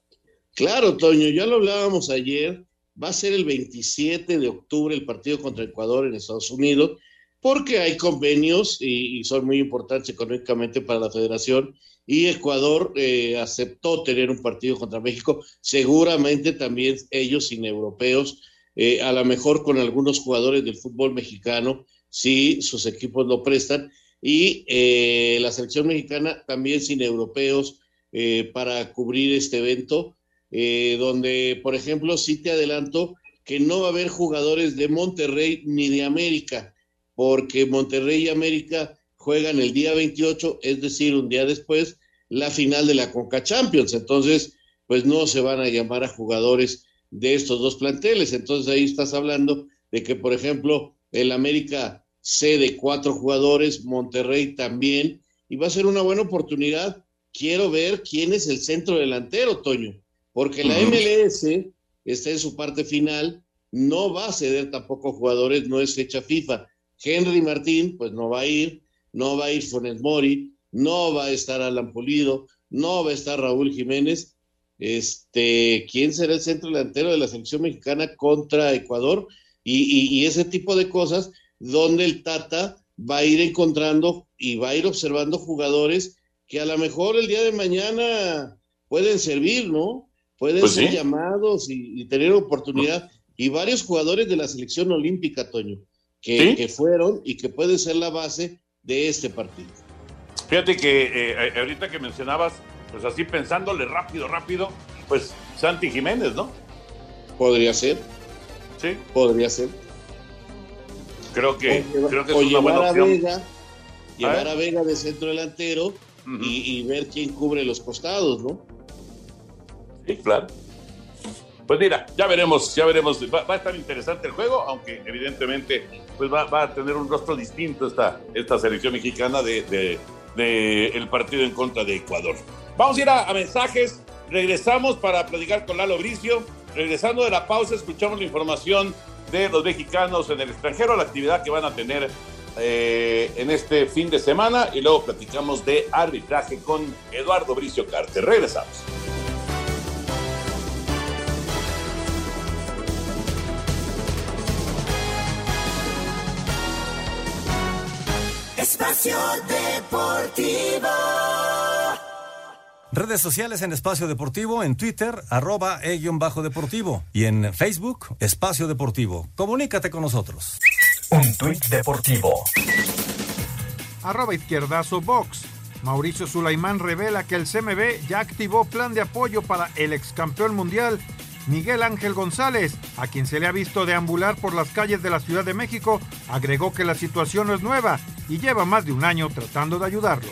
Claro, Toño, ya lo hablábamos ayer. Va a ser el 27 de octubre el partido contra Ecuador en Estados Unidos, porque hay convenios y, son muy importantes económicamente para la federación. Y Ecuador eh, aceptó tener un partido contra México, seguramente también ellos sin europeos, eh, a lo mejor con algunos jugadores del fútbol mexicano, si sus equipos lo prestan, y eh, la selección mexicana también sin europeos para cubrir este evento eh, donde, por ejemplo, sí te adelanto que no va a haber jugadores de Monterrey ni de América, porque Monterrey y América juegan el día 28, es decir, un día después, la final de la Conca Champions. Entonces, pues no se van a llamar a jugadores de estos dos planteles. Entonces ahí estás hablando de que, por ejemplo, el América cede cuatro jugadores, Monterrey también, y va a ser una buena oportunidad. Quiero ver quién es el centro delantero, Toño porque la MLS está en su parte final, no va a ceder tampoco jugadores, no es fecha FIFA. Henry Martín, pues no va a ir, no va a ir Funes Mori, no va a estar Alan Pulido, no va a estar Raúl Jiménez. Este, ¿quién será el centro delantero de la selección mexicana contra Ecuador? Y, y ese tipo de cosas, donde el Tata va a ir encontrando y va a ir observando jugadores que a lo mejor el día de mañana pueden servir, ¿no? Pueden pues ser llamados y, tener oportunidad. Y varios jugadores de la selección olímpica, Toño, que, fueron y que pueden ser la base de este partido. Fíjate que eh, ahorita que mencionabas, pues así pensándole rápido, rápido, pues Santi Jiménez, ¿no? Podría ser. Sí. Podría ser. Creo que, creo que es una buena opción. Vega, llevar a, Vega de centro delantero y, y ver quién cubre los costados, ¿no? Claro. Pues mira, ya veremos, ya veremos. Va, a estar interesante el juego, aunque evidentemente pues va, a tener un rostro distinto esta, esta selección mexicana de, el partido en contra de Ecuador. Vamos a ir a, mensajes. Regresamos para platicar con Lalo Bricio. Regresando de la pausa, escuchamos la información de los mexicanos en el extranjero, la actividad que van a tener eh, en este fin de semana y luego platicamos de arbitraje con Eduardo Bricio Carter. Regresamos. Espacio Deportivo. Redes sociales en Espacio Deportivo, en Twitter, arroba e-bajo deportivo y en Facebook, Espacio Deportivo. Comunícate con nosotros. Un tuit deportivo. Arroba izquierdazo box. Mauricio Sulaimán revela que el CMB ya activó plan de apoyo para el ex campeón mundial Miguel Ángel González, a quien se le ha visto deambular por las calles de la Ciudad de México, agregó que la situación no es nueva y lleva más de un año tratando de ayudarlo.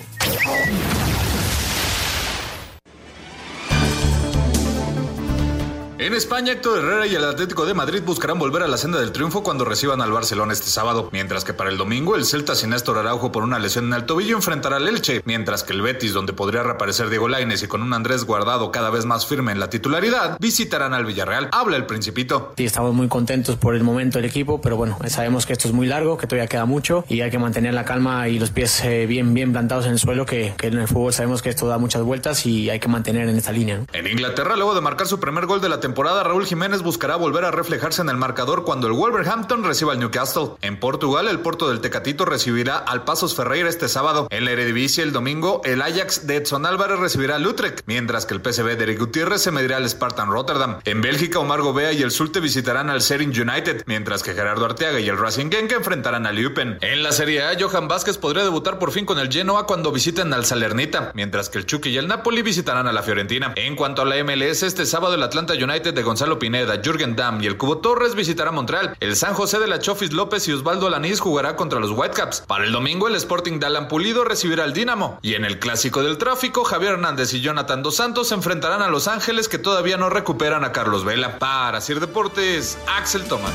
En España, Héctor Herrera y el Atlético de Madrid buscarán volver a la senda del triunfo cuando reciban al Barcelona este sábado, mientras que para el domingo el Celta sin Néstor Araujo por una lesión en el tobillo enfrentará al Elche, mientras que el Betis, donde podría reaparecer Diego Lainez y con un Andrés Guardado cada vez más firme en la titularidad, visitarán al Villarreal. Habla el Principito. Sí, estamos muy contentos por el momento del equipo, pero bueno, sabemos que esto es muy largo, que todavía queda mucho y hay que mantener la calma y los pies eh, bien, bien plantados en el suelo, que, que, en el fútbol sabemos que esto da muchas vueltas y hay que mantener en esta línea. En Inglaterra, luego de marcar su primer gol de la temporada, Raúl Jiménez buscará volver a reflejarse en el marcador cuando el Wolverhampton reciba al Newcastle. En Portugal, el Porto del Tecatito recibirá al Pasos Ferreira este sábado. En la Eredivisie, el domingo, el Ajax de Edson Álvarez recibirá al Utrecht, mientras que el PSV de Eric Gutiérrez se medirá al Spartan Rotterdam. En Bélgica, Omar Gobea y el Sulte visitarán al Sering United, mientras que Gerardo Arteaga y el Racing Genk enfrentarán al Eupen. En la Serie A, Johan Vázquez podría debutar por fin con el Genoa cuando visiten al Salernita, mientras que el Chucky y el Napoli visitarán a la Fiorentina. En cuanto a la MLS, este sábado el Atlanta United de Gonzalo Pineda, Jürgen Damm y el Cubo Torres visitará Montreal. El San José de la Chofis López y Osvaldo Lanís jugará contra los Whitecaps. Para el domingo, el Sporting de Alan Pulido recibirá al Dinamo. Y en el clásico del tráfico, Javier Hernández y Jonathan Dos Santos se enfrentarán a Los Ángeles que todavía no recuperan a Carlos Vela. Para Sir Deportes, Axel Toma.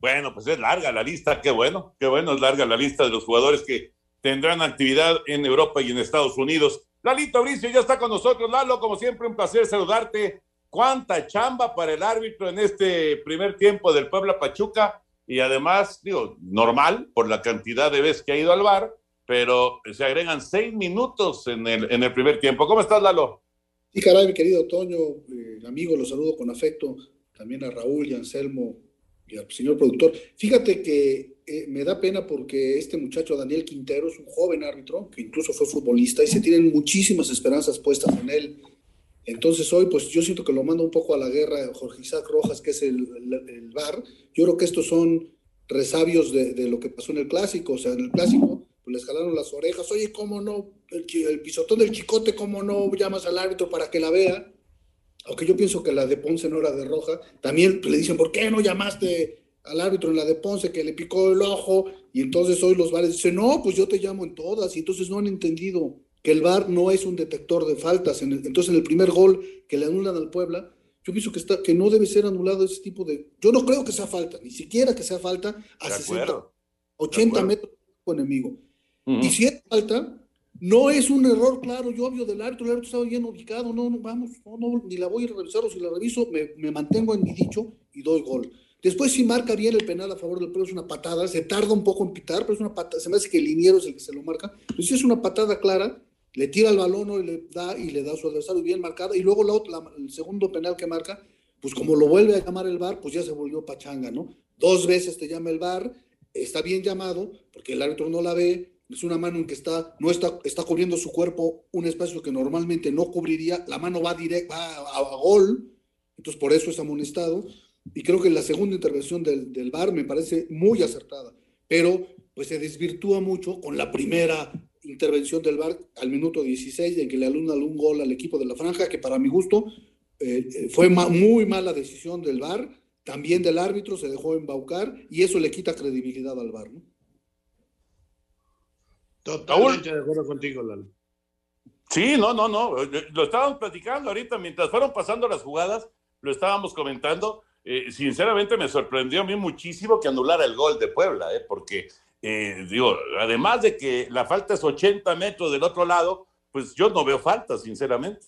Bueno, pues es larga la lista, qué bueno, qué bueno, es larga la lista de los jugadores que tendrán actividad en Europa y en Estados Unidos. Lalito Bricio ya está con nosotros. Lalo, como siempre, un placer saludarte cuánta chamba para el árbitro en este primer tiempo del Puebla Pachuca y además, digo, normal por la cantidad de veces que ha ido al bar, pero se agregan seis minutos en el, en el primer tiempo. ¿Cómo estás, Lalo? Sí, caray, mi querido Toño, eh, amigo, los saludo con afecto, también a Raúl y a Anselmo y al señor productor. Fíjate que eh, me da pena porque este muchacho Daniel Quintero es un joven árbitro que incluso fue futbolista y se tienen muchísimas esperanzas puestas en él. Entonces hoy, pues yo siento que lo mando un poco a la guerra Jorge Isaac Rojas, que es el, el, VAR. Yo creo que estos son resabios de, de, lo que pasó en el clásico. O sea, en el clásico, pues les jalaron las orejas. Oye, ¿cómo no? El, el pisotón del chicote, ¿cómo no llamas al árbitro para que la vea? Aunque yo pienso que la de Ponce no era de roja. También le dicen, ¿por qué no llamaste al árbitro en la de Ponce que le picó el ojo? Y entonces hoy los bares dicen, no, pues yo te llamo en todas. Y entonces no han entendido que el VAR no es un detector de faltas. entonces, en el primer gol que le anulan al Puebla, yo pienso que, está, que no debe ser anulado ese tipo de... Yo no creo que sea falta, ni siquiera que sea falta a 60, 80 metros de enemigo. Y si es falta, no es un error claro y obvio del árbitro, el árbitro estaba bien ubicado, no, no, vamos, no, no, ni la voy a revisar o si la reviso, me, me mantengo en mi dicho y doy gol. Después si marca bien el penal a favor del Puebla, es una patada, se tarda un poco en pitar, pero es una patada, se me hace que el liniero es el que se lo marca, pero si es una patada clara, le tira el balón y le da y le da a su adversario bien marcada y luego el segundo penal que marca, pues como lo vuelve a llamar el VAR, pues ya se volvió pachanga, ¿no? Dos veces te llama el VAR, está bien llamado porque el árbitro no la ve, es una mano en que está no está está cubriendo su cuerpo un espacio que normalmente no cubriría, la mano va directo va a, gol, entonces por eso es amonestado y creo que la segunda intervención del, del VAR me parece muy acertada, pero pues se desvirtúa mucho con la primera intervención del VAR al minuto 16 en que le aluna un gol al equipo de la franja, que para mi gusto eh, eh, fue muy mala decisión del VAR, también del árbitro, se dejó embaucar y eso le quita credibilidad al VAR. ¿no? Totalmente de acuerdo contigo, Lalo. Sí, no, no, no, lo estábamos platicando ahorita, mientras fueron pasando las jugadas, lo estábamos comentando. Eh, sinceramente me sorprendió a mí muchísimo que anulara el gol de Puebla, porque eh, digo, además de que la falta es 80 metros del otro lado, pues yo no veo falta, sinceramente.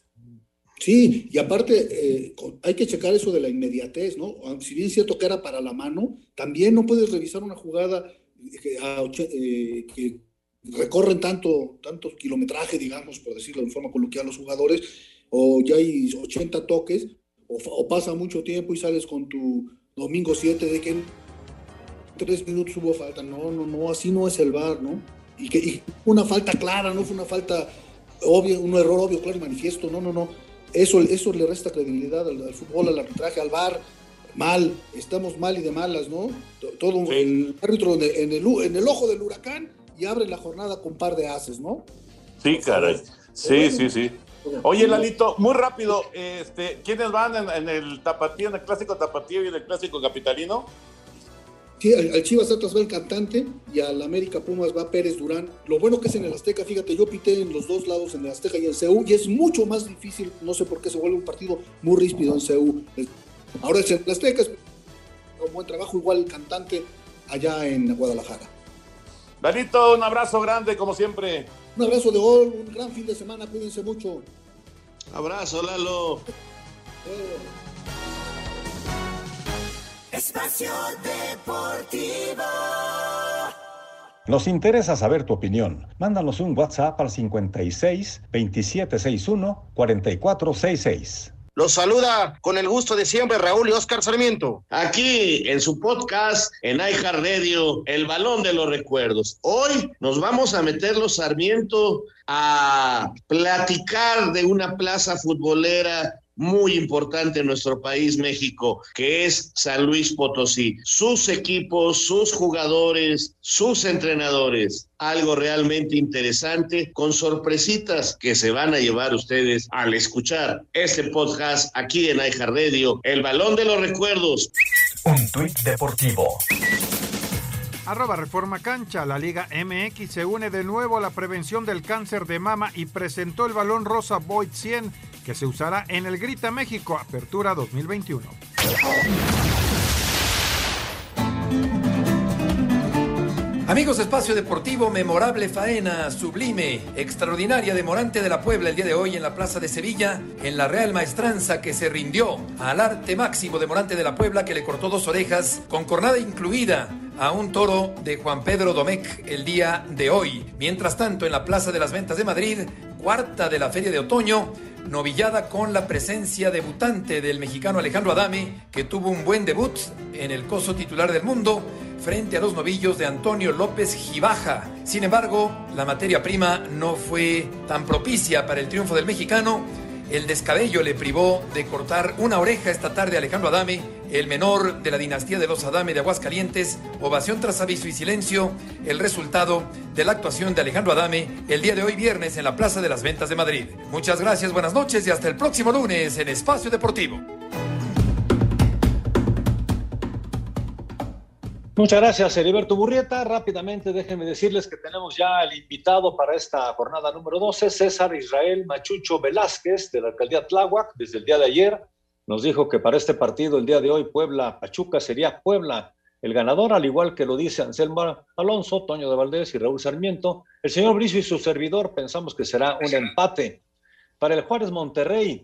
Sí, y aparte eh, hay que checar eso de la inmediatez, ¿no? Si bien es cierto que era para la mano, también no puedes revisar una jugada que, eh, que recorren tanto, tanto kilometraje, digamos, por decirlo de forma coloquial, los jugadores, o ya hay 80 toques, o, o pasa mucho tiempo y sales con tu domingo 7 de que tres minutos hubo falta. No, no, no, así no es el VAR, ¿no? Y que una falta clara, no fue una falta obvia, un error obvio, claro y manifiesto. No, no, no. Eso, eso le resta credibilidad al, fútbol, al arbitraje, al VAR. Mal, estamos mal y de malas, ¿no? Todo el árbitro en el, en el ojo del huracán y abre la jornada con un par de haces, ¿no? Sí, caray. Sí, sí, sí. Oye, Lalito, muy rápido, este, ¿quiénes van en, en, el tapatío, en el clásico tapatío y en el clásico capitalino? Al, Chivas Atlas va el cantante y al América Pumas va Pérez Durán. Lo bueno que es en el Azteca, fíjate, yo pité en los dos lados, en el Azteca y en CEU, y es mucho más difícil, no sé por qué se vuelve un partido muy ríspido en CEU. Ahora es en el Azteca, es un buen trabajo, igual el cantante allá en Guadalajara. Danito, un abrazo grande, como siempre. Un abrazo de gol, un gran fin de semana, cuídense mucho. Abrazo, Lalo. Espacio Deportivo. Nos interesa saber tu opinión. Mándanos un WhatsApp al 56 2761 4466. Los saluda con el gusto de siempre Raúl y Oscar Sarmiento. Aquí en su podcast en iHeart Radio, El Balón de los Recuerdos. Hoy nos vamos a meter los Sarmiento a platicar de una plaza futbolera muy importante en nuestro país, México, que es San Luis Potosí. Sus equipos, sus jugadores, sus entrenadores. Algo realmente interesante con sorpresitas que se van a llevar ustedes al escuchar este podcast aquí en Aija Radio, El Balón de los Recuerdos. Un tuit deportivo. Arroba Reforma Cancha, la Liga MX se une de nuevo a la prevención del cáncer de mama y presentó el balón rosa Void 100 que se usará en el Grita México Apertura 2021. Amigos, espacio deportivo, memorable faena, sublime, extraordinaria de Morante de la Puebla el día de hoy en la Plaza de Sevilla, en la Real Maestranza que se rindió al arte máximo de Morante de la Puebla que le cortó dos orejas, con cornada incluida a un toro de Juan Pedro Domecq el día de hoy. Mientras tanto, en la Plaza de las Ventas de Madrid, cuarta de la Feria de Otoño, novillada con la presencia debutante del mexicano Alejandro Adame, que tuvo un buen debut en el coso titular del mundo frente a los novillos de Antonio López Gibaja. Sin embargo, la materia prima no fue tan propicia para el triunfo del mexicano. El descabello le privó de cortar una oreja esta tarde a Alejandro Adame, el menor de la dinastía de los Adame de Aguascalientes. Ovación tras aviso y silencio, el resultado de la actuación de Alejandro Adame el día de hoy viernes en la Plaza de las Ventas de Madrid. Muchas gracias, buenas noches y hasta el próximo lunes en Espacio Deportivo. Muchas gracias, Heriberto Burrieta. Rápidamente déjenme decirles que tenemos ya el invitado para esta jornada número 12, César Israel Machucho Velázquez, de la alcaldía Tláhuac, desde el día de ayer. Nos dijo que para este partido, el día de hoy, Puebla-Pachuca sería Puebla el ganador, al igual que lo dice Anselmo Alonso, Toño de Valdés y Raúl Sarmiento. El señor Bricio y su servidor pensamos que será un empate. Para el Juárez Monterrey,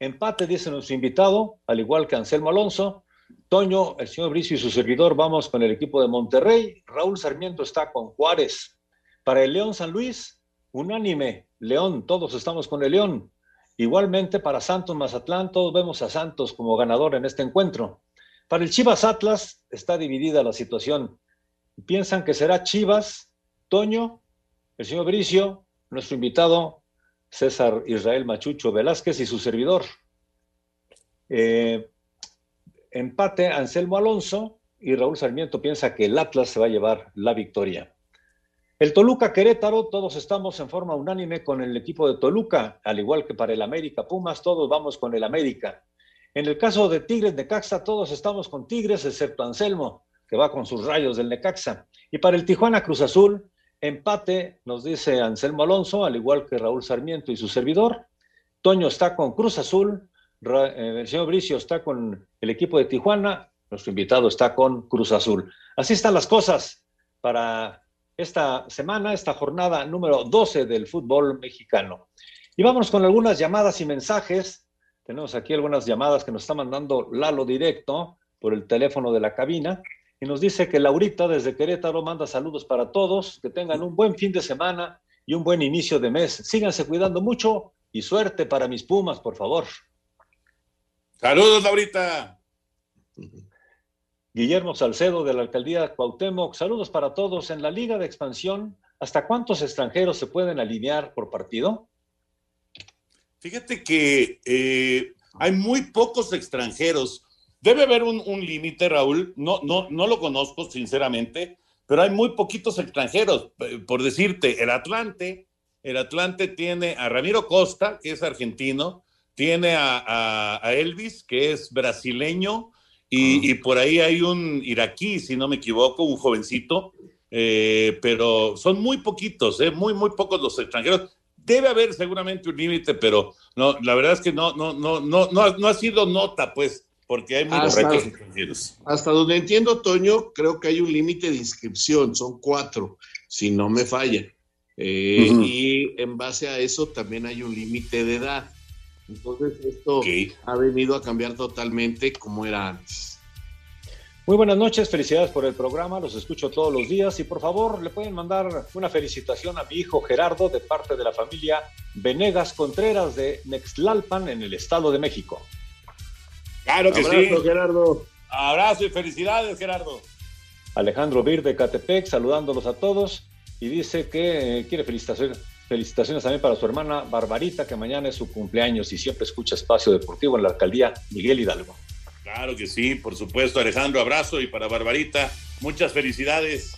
empate, dice nuestro invitado, al igual que Anselmo Alonso. Toño, el señor Bricio y su servidor vamos con el equipo de Monterrey. Raúl Sarmiento está con Juárez. Para el León San Luis, unánime. León, todos estamos con el León. Igualmente para Santos Mazatlán, todos vemos a Santos como ganador en este encuentro. Para el Chivas Atlas está dividida la situación. Piensan que será Chivas, Toño, el señor Bricio, nuestro invitado César Israel Machucho Velázquez y su servidor. Eh, empate Anselmo Alonso y Raúl Sarmiento piensa que el Atlas se va a llevar la victoria. El Toluca Querétaro, todos estamos en forma unánime con el equipo de Toluca, al igual que para el América Pumas, todos vamos con el América. En el caso de Tigres Necaxa, todos estamos con Tigres, excepto Anselmo, que va con sus rayos del Necaxa. Y para el Tijuana Cruz Azul, empate, nos dice Anselmo Alonso, al igual que Raúl Sarmiento y su servidor. Toño está con Cruz Azul, eh, el señor Bricio está con el equipo de Tijuana, nuestro invitado está con Cruz Azul. Así están las cosas para esta semana, esta jornada número 12 del fútbol mexicano. Y vamos con algunas llamadas y mensajes. Tenemos aquí algunas llamadas que nos está mandando Lalo directo por el teléfono de la cabina y nos dice que Laurita desde Querétaro manda saludos para todos, que tengan un buen fin de semana y un buen inicio de mes. Síganse cuidando mucho y suerte para mis Pumas, por favor. Saludos, Laurita. Guillermo Salcedo de la alcaldía Cuauhtémoc. Saludos para todos. En la Liga de Expansión, ¿hasta cuántos extranjeros se pueden alinear por partido? Fíjate que eh, hay muy pocos extranjeros. Debe haber un, límite, Raúl. No, no, no lo conozco, sinceramente, pero hay muy poquitos extranjeros. Por decirte, el Atlante, el Atlante tiene a Ramiro Costa, que es argentino, tiene a, Elvis, que es brasileño, y, ah. por ahí hay un iraquí, si no me equivoco, un jovencito, eh, pero son muy poquitos, eh, muy, muy pocos los extranjeros. Debe haber seguramente un límite, pero no, la verdad es que no, no, no, no, no, ha sido nota, pues, porque hay muy pocos extranjeros. Hasta donde entiendo, Toño, creo que hay un límite de inscripción, son cuatro, si no me falla. Eh, y en base a eso también hay un límite de edad. Entonces esto ha venido a cambiar totalmente como era antes. Muy buenas noches, felicidades por el programa, los escucho todos los días y por favor le pueden mandar una felicitación a mi hijo Gerardo de parte de la familia Venegas Contreras de Nextlalpan en el Estado de México. Claro que Abrazo, Gerardo. Abrazo y felicidades, Gerardo. Alejandro Bir de Catepec, saludándolos a todos y dice que quiere felicitaciones Felicitaciones también para su hermana Barbarita, que mañana es su cumpleaños y siempre escucha Espacio Deportivo en la alcaldía Miguel Hidalgo. Claro que sí, por supuesto, Alejandro, abrazo y para Barbarita, muchas felicidades.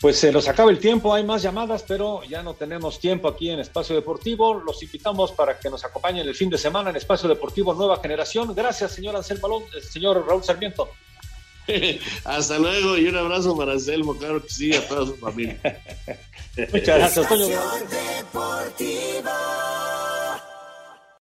Pues se nos acaba el tiempo, hay más llamadas, pero ya no tenemos tiempo aquí en Espacio Deportivo. Los invitamos para que nos acompañen el fin de semana en Espacio Deportivo Nueva Generación. Gracias, señor Ansel Balón, eh, señor Raúl Sarmiento. Hasta luego y un abrazo para Selmo, claro que sí, a toda su familia. Muchas gracias,